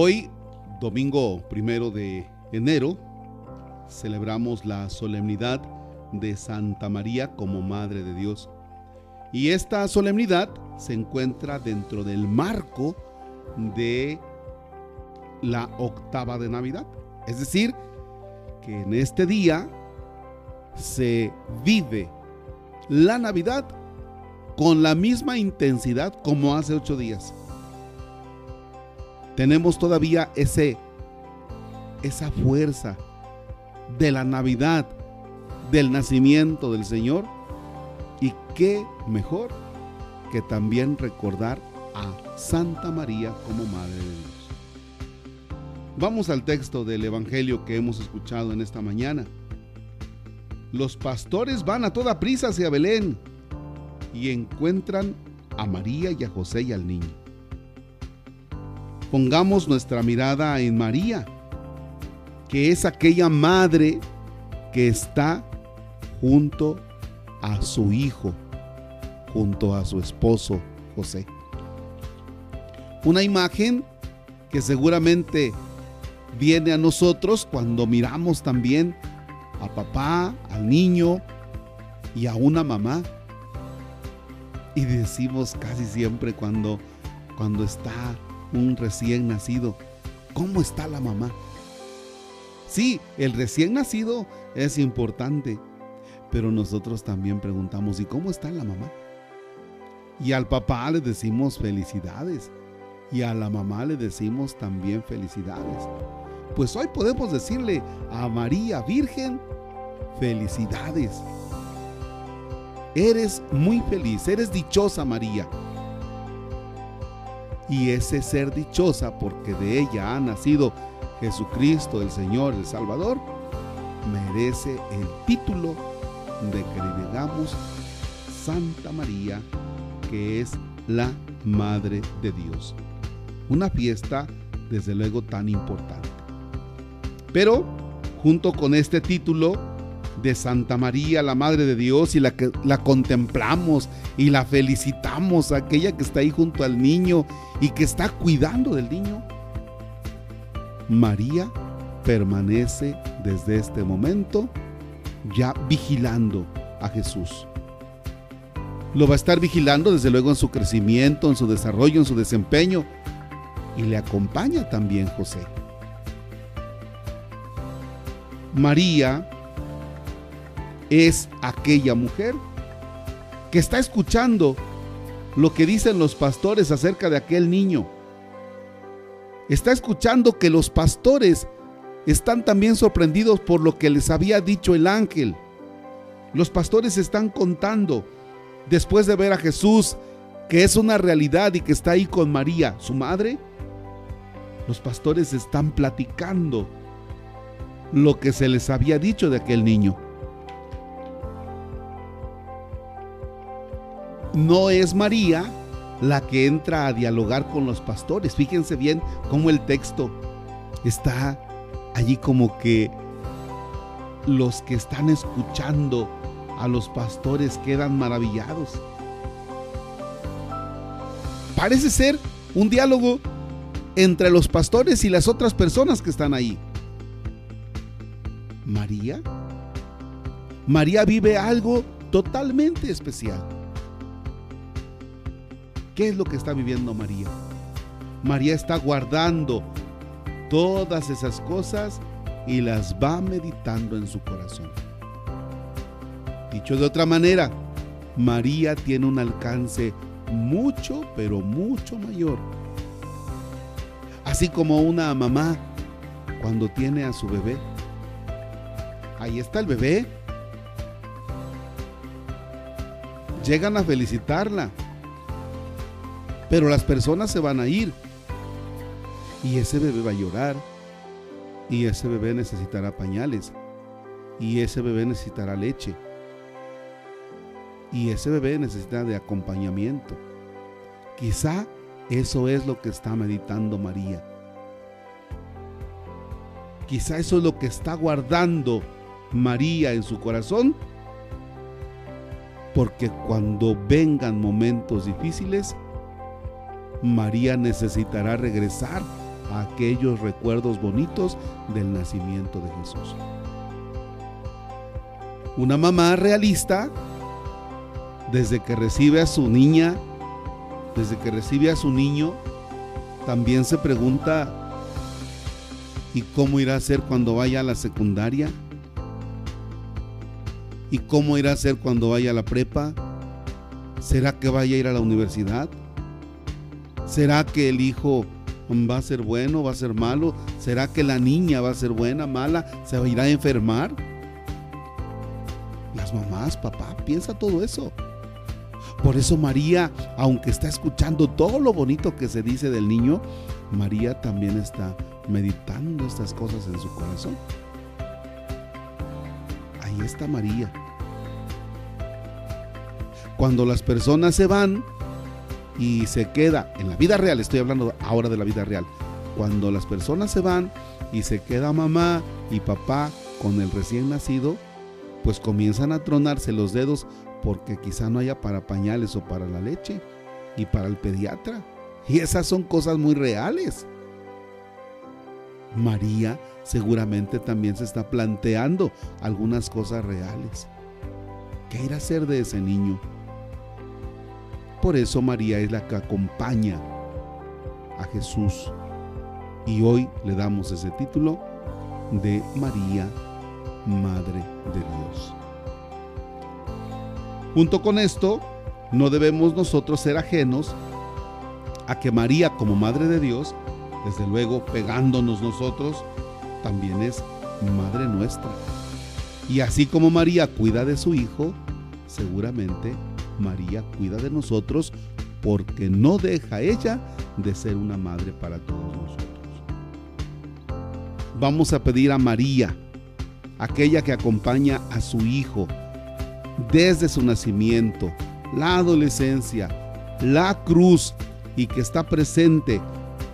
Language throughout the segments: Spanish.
Hoy, domingo primero de enero, celebramos la solemnidad de Santa María como Madre de Dios. Y esta solemnidad se encuentra dentro del marco de la octava de Navidad. Es decir, que en este día se vive la Navidad con la misma intensidad como hace ocho días tenemos todavía ese, esa fuerza de la Navidad, del nacimiento del Señor. Y qué mejor que también recordar a Santa María como Madre de Dios. Vamos al texto del Evangelio que hemos escuchado en esta mañana. Los pastores van a toda prisa hacia Belén y encuentran a María y a José y al niño. Pongamos nuestra mirada en María, que es aquella madre que está junto a su hijo, junto a su esposo José. Una imagen que seguramente viene a nosotros cuando miramos también a papá, al niño y a una mamá. Y decimos casi siempre cuando, cuando está un recién nacido. ¿Cómo está la mamá? Sí, el recién nacido es importante, pero nosotros también preguntamos, ¿y cómo está la mamá? Y al papá le decimos felicidades, y a la mamá le decimos también felicidades. Pues hoy podemos decirle a María Virgen, felicidades. Eres muy feliz, eres dichosa María y ese ser dichosa porque de ella ha nacido Jesucristo el Señor, el Salvador, merece el título de que le digamos Santa María, que es la Madre de Dios. Una fiesta, desde luego, tan importante. Pero, junto con este título, de Santa María, la Madre de Dios, y la que la contemplamos y la felicitamos, aquella que está ahí junto al niño y que está cuidando del niño. María permanece desde este momento ya vigilando a Jesús. Lo va a estar vigilando desde luego en su crecimiento, en su desarrollo, en su desempeño. Y le acompaña también José. María es aquella mujer que está escuchando lo que dicen los pastores acerca de aquel niño. Está escuchando que los pastores están también sorprendidos por lo que les había dicho el ángel. Los pastores están contando, después de ver a Jesús, que es una realidad y que está ahí con María, su madre, los pastores están platicando lo que se les había dicho de aquel niño. No es María la que entra a dialogar con los pastores. Fíjense bien cómo el texto está allí como que los que están escuchando a los pastores quedan maravillados. Parece ser un diálogo entre los pastores y las otras personas que están ahí. María. María vive algo totalmente especial. ¿Qué es lo que está viviendo María? María está guardando todas esas cosas y las va meditando en su corazón. Dicho de otra manera, María tiene un alcance mucho, pero mucho mayor. Así como una mamá cuando tiene a su bebé. Ahí está el bebé. Llegan a felicitarla pero las personas se van a ir. Y ese bebé va a llorar. Y ese bebé necesitará pañales. Y ese bebé necesitará leche. Y ese bebé necesita de acompañamiento. Quizá eso es lo que está meditando María. Quizá eso es lo que está guardando María en su corazón. Porque cuando vengan momentos difíciles, María necesitará regresar aquellos recuerdos bonitos del nacimiento de Jesús. Una mamá realista, desde que recibe a su niña, desde que recibe a su niño, también se pregunta, ¿y cómo irá a ser cuando vaya a la secundaria? ¿Y cómo irá a ser cuando vaya a la prepa? ¿Será que vaya a ir a la universidad? ¿Será que el hijo va a ser bueno, va a ser malo? ¿Será que la niña va a ser buena, mala? ¿Se irá a enfermar? Las mamás, papá, piensa todo eso. Por eso María, aunque está escuchando todo lo bonito que se dice del niño, María también está meditando estas cosas en su corazón. Ahí está María. Cuando las personas se van y se queda, en la vida real, estoy hablando ahora de la vida real, cuando las personas se van y se queda mamá y papá con el recién nacido, pues comienzan a tronarse los dedos porque quizá no haya para pañales o para la leche y para el pediatra. Y esas son cosas muy reales. María seguramente también se está planteando algunas cosas reales. ¿Qué irá a hacer de ese niño? Por eso María es la que acompaña a Jesús. Y hoy le damos ese título de María Madre de Dios. Junto con esto, no debemos nosotros ser ajenos a que María como Madre de Dios, desde luego pegándonos nosotros, también es Madre nuestra. Y así como María cuida de su Hijo, seguramente María cuida de nosotros porque no deja ella de ser una madre para todos nosotros. Vamos a pedir a María, aquella que acompaña a su Hijo desde su nacimiento, la adolescencia, la cruz y que está presente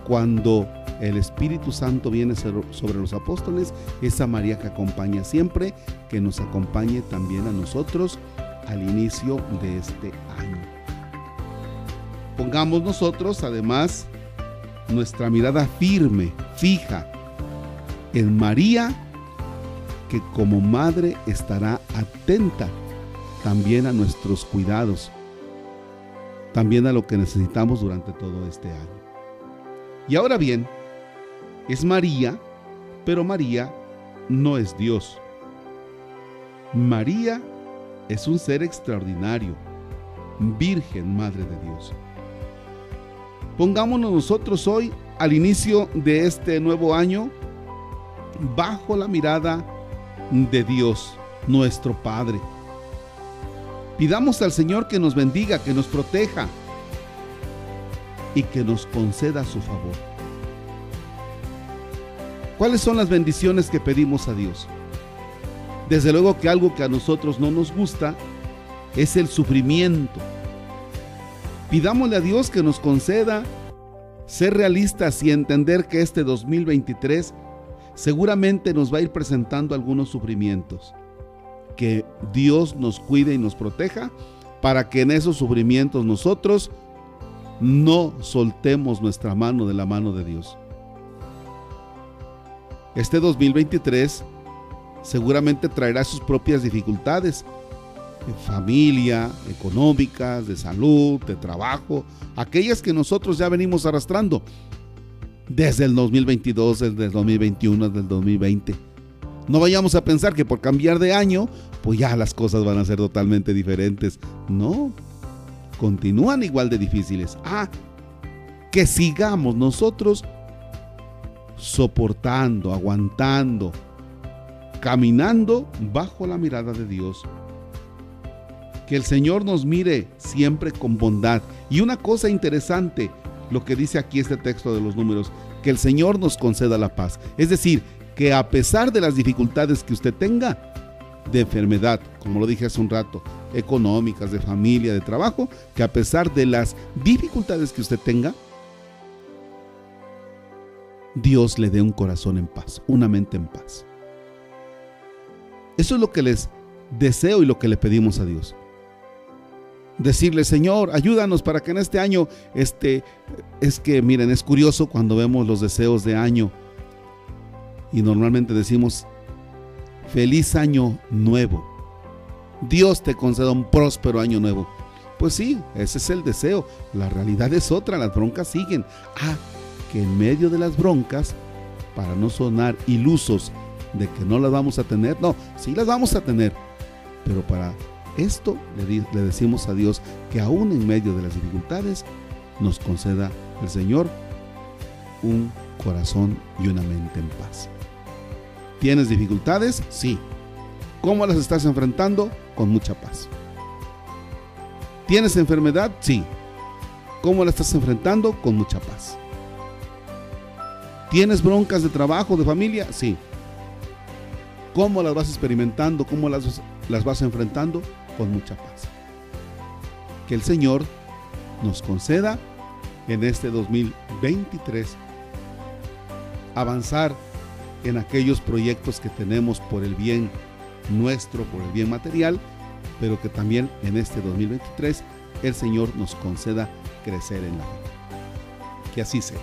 cuando el Espíritu Santo viene sobre los apóstoles, esa María que acompaña siempre, que nos acompañe también a nosotros al inicio de este año. Pongamos nosotros además nuestra mirada firme, fija en María, que como madre estará atenta también a nuestros cuidados, también a lo que necesitamos durante todo este año. Y ahora bien, es María, pero María no es Dios. María es un ser extraordinario, Virgen Madre de Dios. Pongámonos nosotros hoy, al inicio de este nuevo año, bajo la mirada de Dios, nuestro Padre Pidamos al Señor que nos bendiga, que nos proteja y que nos conceda su favor. ¿Cuáles son las bendiciones que pedimos a Dios? Desde luego que algo que a nosotros no nos gusta es el sufrimiento. Pidámosle a Dios que nos conceda ser realistas y entender que este 2023 seguramente nos va a ir presentando algunos sufrimientos que Dios nos cuide y nos proteja para que en esos sufrimientos nosotros no soltemos nuestra mano de la mano de Dios. Este 2023 seguramente traerá sus propias dificultades, de familia, económicas, de salud, de trabajo, aquellas que nosotros ya venimos arrastrando desde el 2022, desde el 2021, desde el 2020. No vayamos a pensar que por cambiar de año, pues ya las cosas van a ser totalmente diferentes. No, continúan igual de difíciles. Ah, que sigamos nosotros soportando, aguantando, caminando bajo la mirada de Dios. Que el Señor nos mire siempre con bondad. Y una cosa interesante, lo que dice aquí este texto de los números, que el Señor nos conceda la paz. Es decir, que a pesar de las dificultades que usted tenga, de enfermedad, como lo dije hace un rato, económicas, de familia, de trabajo, que a pesar de las dificultades que usted tenga, Dios le dé un corazón en paz, una mente en paz. Eso es lo que les deseo y lo que le pedimos a Dios. decirle, Señor, ayúdanos para que en este año, este, es que miren, es curioso cuando vemos los deseos de año y normalmente decimos, feliz año nuevo. Dios te conceda un próspero año nuevo. Pues sí, ese es el deseo. La realidad es otra, las broncas siguen. Ah, que en medio de las broncas, para no sonar ilusos de que no las vamos a tener, no, sí las vamos a tener, pero para esto le, decimos a Dios que aún en medio de las dificultades nos conceda el Señor un corazón y una mente en paz. ¿Tienes dificultades? Sí. ¿Cómo las estás enfrentando? Con mucha paz. ¿Tienes enfermedad? Sí. ¿Cómo la estás enfrentando? Con mucha paz. ¿Tienes broncas de trabajo, de familia? Sí. ¿Cómo las vas experimentando? ¿Cómo las, las vas enfrentando? Con mucha paz. Que el Señor nos conceda en este 2023 avanzar en aquellos proyectos que tenemos por el bien nuestro, por el bien material, pero que también en este 2023 el Señor nos conceda crecer en la fe. Que así sea.